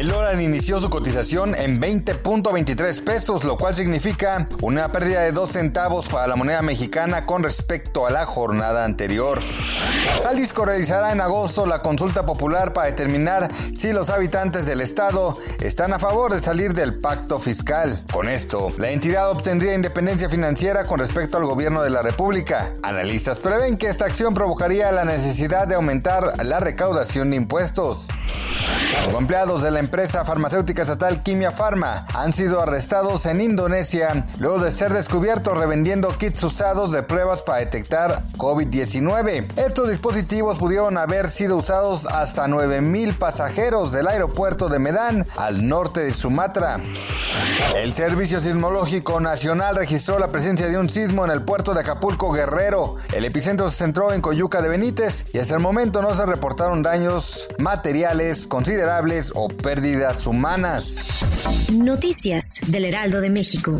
El dólar inició su cotización en 20.23 pesos, lo cual significa una pérdida de 2 centavos para la moneda mexicana con respecto a la jornada anterior. Jalisco realizará en agosto la consulta popular para determinar si los habitantes del estado están a favor de salir del pacto fiscal. Con esto, la entidad obtendría independencia financiera con respecto al gobierno de la República. Analistas prevén que esta acción provocaría la necesidad de aumentar la recaudación de impuestos. Los empleados de la empresa farmacéutica estatal Quimia Pharma han sido arrestados en Indonesia luego de ser descubiertos revendiendo kits usados de pruebas para detectar COVID-19. Estos dispositivos pudieron haber sido usados hasta 9.000 pasajeros del aeropuerto de Medan al norte de Sumatra. El Servicio Sismológico Nacional registró la presencia de un sismo en el puerto de Acapulco Guerrero. El epicentro se centró en Coyuca de Benítez y hasta el momento no se reportaron daños materiales considerables o pérdidas humanas. Noticias del Heraldo de México.